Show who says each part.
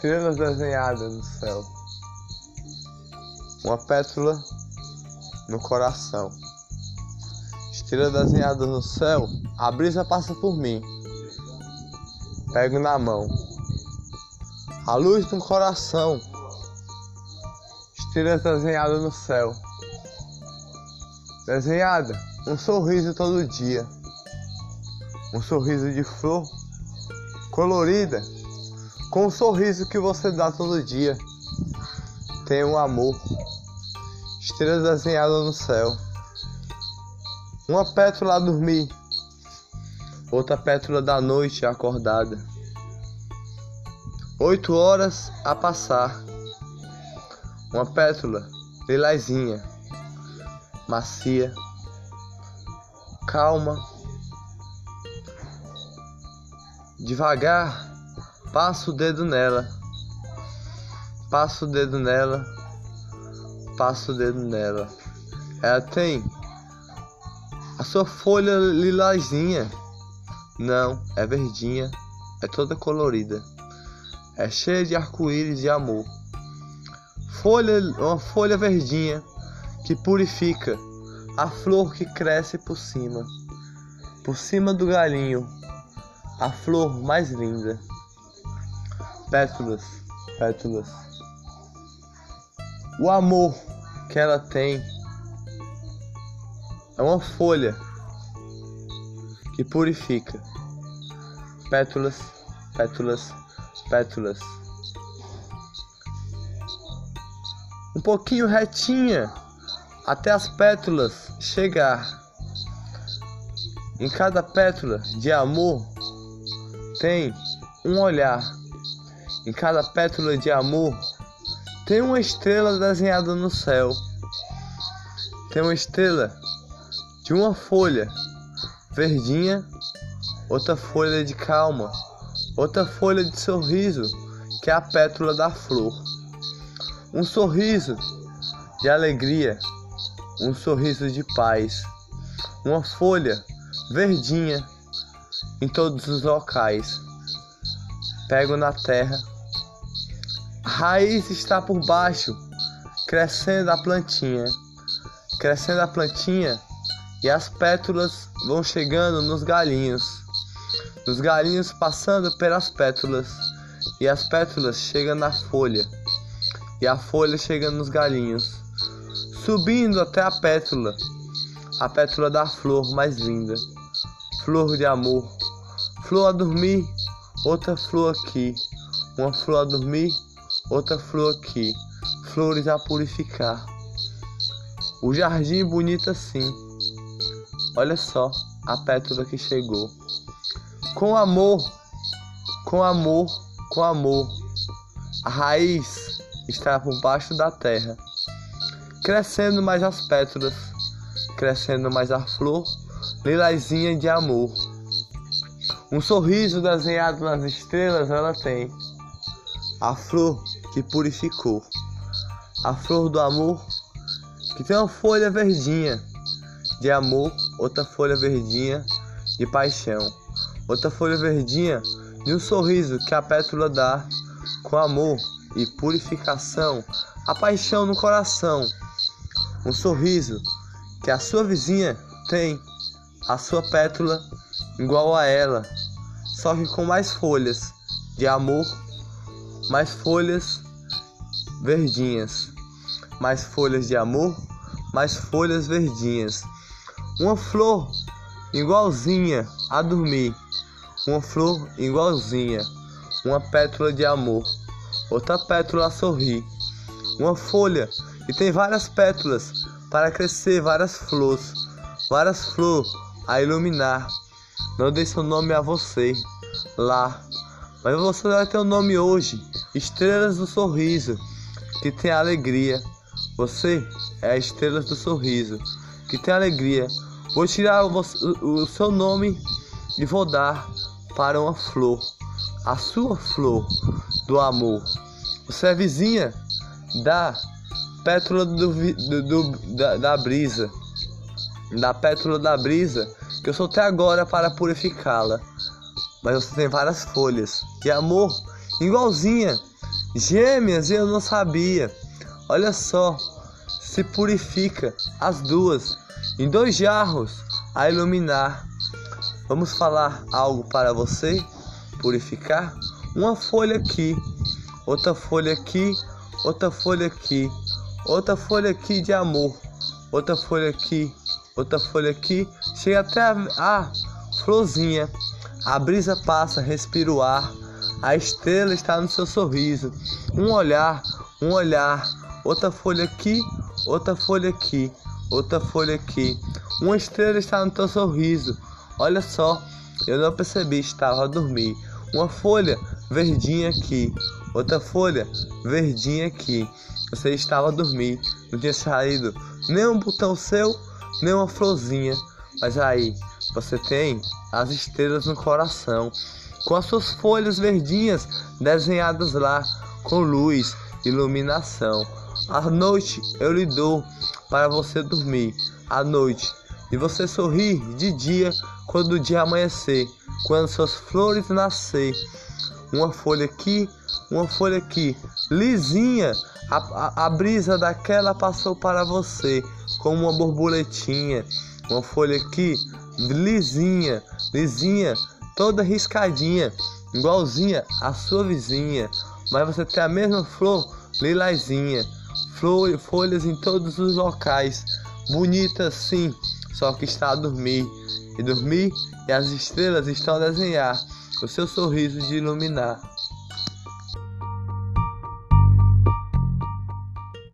Speaker 1: Estrelas desenhadas no céu. Uma pétula no coração. Estrela desenhada no céu, a brisa passa por mim. Pego na mão. A luz no coração. Estrelas desenhadas no céu. Desenhada, um sorriso todo dia. Um sorriso de flor colorida com o sorriso que você dá todo dia. Tem um amor, estrelas desenhadas no céu. Uma pétala a dormir, outra pétala da noite acordada. Oito horas a passar, uma pétala lilazinha, macia, calma, devagar Passo o dedo nela. Passo o dedo nela. Passo o dedo nela. Ela tem a sua folha lilazinha. Não, é verdinha. É toda colorida. É cheia de arco-íris de amor. Folha, uma folha verdinha que purifica a flor que cresce por cima. Por cima do galinho, a flor mais linda pétalas, pétalas. O amor que ela tem é uma folha que purifica. Pétalas, pétalas, pétalas. Um pouquinho retinha até as pétalas chegar. Em cada pétala de amor tem um olhar em cada pétala de amor tem uma estrela desenhada no céu. Tem uma estrela de uma folha verdinha, outra folha de calma, outra folha de sorriso, que é a pétala da flor. Um sorriso de alegria, um sorriso de paz, uma folha verdinha em todos os locais. Pego na terra raiz está por baixo, crescendo a plantinha, crescendo a plantinha e as pétalas vão chegando nos galinhos, os galinhos passando pelas pétalas e as pétalas chegam na folha. E a folha chega nos galinhos, subindo até a pétala, a pétala da flor mais linda, flor de amor, flor a dormir, outra flor aqui, uma flor a dormir Outra flor aqui, flores a purificar. O jardim bonito assim. Olha só a pétala que chegou. Com amor, com amor, com amor. A raiz está por baixo da terra, crescendo mais as pétalas, crescendo mais a flor, lilazinha de amor. Um sorriso desenhado nas estrelas ela tem. A flor que purificou. A flor do amor, que tem uma folha verdinha. De amor, outra folha verdinha de paixão, outra folha verdinha de um sorriso que a pétala dá. Com amor e purificação, a paixão no coração. Um sorriso que a sua vizinha tem, a sua pétala igual a ela, só que com mais folhas de amor mais folhas verdinhas, mais folhas de amor, mais folhas verdinhas. Uma flor igualzinha a dormir, uma flor igualzinha, uma pétala de amor, outra pétala a sorrir, uma folha e tem várias pétalas para crescer várias flores, várias flores a iluminar. Não dei seu nome a você lá. Mas você vai ter o um nome hoje: Estrelas do Sorriso, que tem alegria. Você é a Estrelas do Sorriso, que tem alegria. Vou tirar o, o, seu nome e vou dar para uma flor, a sua flor do amor. Você é vizinha da pétala do, do, do da, da brisa, da pétala da brisa, que eu soltei agora para purificá-la mas você tem várias folhas de amor igualzinha Gêmeas, eu não sabia. Olha só, se purifica as duas em dois jarros a iluminar. Vamos falar algo para você purificar? Uma folha aqui, outra folha aqui, outra folha aqui, outra folha aqui de amor, outra folha aqui, outra folha aqui, chega até a, a florzinha. A brisa passa, respira o ar, a estrela está no seu sorriso. Um olhar, um olhar, outra folha aqui, outra folha aqui, outra folha aqui. Uma estrela está no teu sorriso. Olha só, eu não percebi, estava a dormir. Uma folha verdinha aqui, outra folha verdinha aqui. Você estava a dormir, não tinha saído nem um botão seu, nem uma florzinha. Mas aí, você tem as estrelas no coração, com as suas folhas verdinhas desenhadas lá, com luz, iluminação. À noite eu lhe dou para você dormir, à noite, e você sorrir de dia quando o dia amanhecer, quando suas flores nascer. Uma folha aqui, uma folha aqui, lisinha, a, a, a brisa daquela passou para você, como uma borboletinha. Uma folha aqui, lisinha, lisinha, toda riscadinha, igualzinha à sua vizinha. Mas você tem a mesma flor, lilazinha, flor, folhas em todos os locais, bonita sim, só que está a dormir. E dormir e as estrelas estão a desenhar o seu sorriso de iluminar.